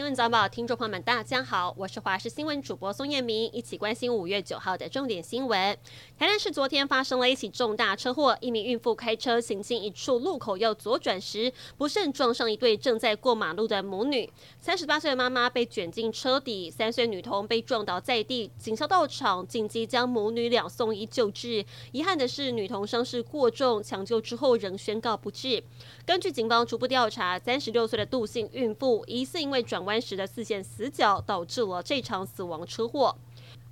新闻早报，听众朋友们，大家好，我是华视新闻主播宋彦明，一起关心五月九号的重点新闻。台南市昨天发生了一起重大车祸，一名孕妇开车行进一处路口要左转时，不慎撞上一对正在过马路的母女。三十八岁的妈妈被卷进车底，三岁女童被撞倒在地，警消到场紧急将母女俩送医救治。遗憾的是，女童伤势过重，抢救之后仍宣告不治。根据警方初步调查，三十六岁的杜姓孕妇疑似因为转弯弯时的四线死角，导致了这场死亡车祸。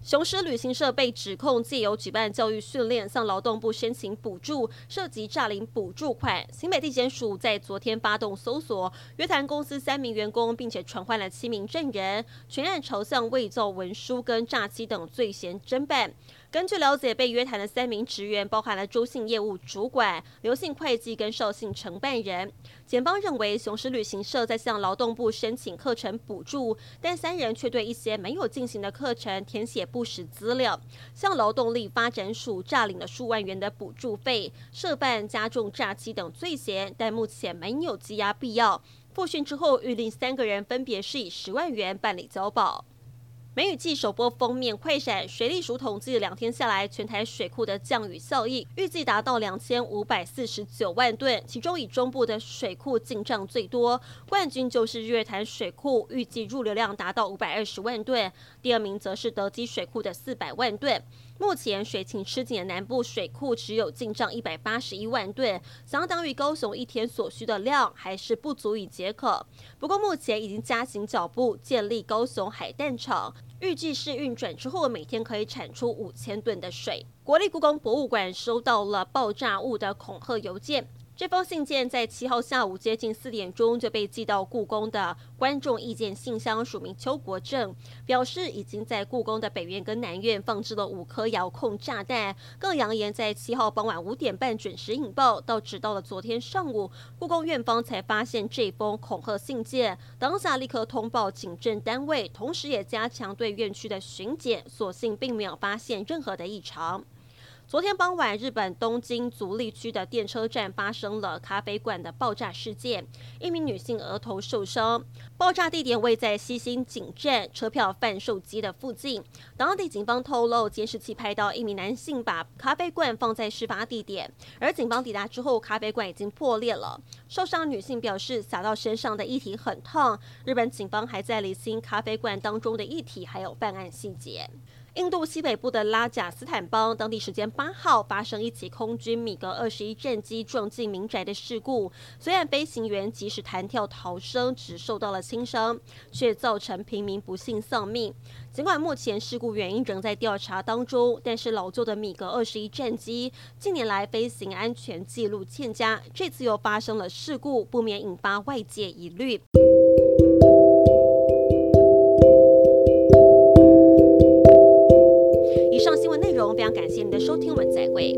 雄狮旅行社被指控借由举办教育训练向劳动部申请补助，涉及诈领补助款。新北地检署在昨天发动搜索，约谈公司三名员工，并且传唤了七名证人，全案朝向伪造文书跟诈欺等罪嫌侦办。根据了解，被约谈的三名职员包含了周姓业务主管、刘姓会计跟邵姓承办人。检方认为，雄狮旅行社在向劳动部申请课程补助，但三人却对一些没有进行的课程填写不实资料，向劳动力发展署诈领了数万元的补助费，涉办加重诈欺等罪嫌，但目前没有羁押必要。复讯之后，预令三个人分别是以十万元办理交保。梅雨季首波封面快闪，水利署统计两天下来，全台水库的降雨效益预计达到两千五百四十九万吨，其中以中部的水库进账最多，冠军就是日月潭水库，预计入流量达到五百二十万吨，第二名则是德基水库的四百万吨。目前水情吃紧的南部水库只有进账一百八十一万吨，相当于高雄一天所需的量，还是不足以解渴。不过目前已经加紧脚步建立高雄海淡厂，预计是运转之后每天可以产出五千吨的水。国立故宫博物馆收到了爆炸物的恐吓邮件。这封信件在七号下午接近四点钟就被寄到故宫的观众意见信箱，署名邱国正，表示已经在故宫的北院跟南院放置了五颗遥控炸弹，更扬言在七号傍晚五点半准时引爆，到直到了昨天上午，故宫院方才发现这封恐吓信件，当下立刻通报警政单位，同时也加强对院区的巡检，所幸并没有发现任何的异常。昨天傍晚，日本东京足利区的电车站发生了咖啡馆的爆炸事件，一名女性额头受伤。爆炸地点位在西新井站车票贩售机的附近。当地警方透露，监视器拍到一名男性把咖啡罐放在事发地点，而警方抵达之后，咖啡罐已经破裂了。受伤女性表示，洒到身上的液体很烫。日本警方还在厘清咖啡罐当中的液体还有犯案细节。印度西北部的拉贾斯坦邦，当地时间八号发生一起空军米格二十一战机撞进民宅的事故。虽然飞行员及时弹跳逃生，只受到了轻伤，却造成平民不幸丧命。尽管目前事故原因仍在调查当中，但是老旧的米格二十一战机近年来飞行安全记录欠佳，这次又发生了事故，不免引发外界疑虑。谢您的收听，我们再会。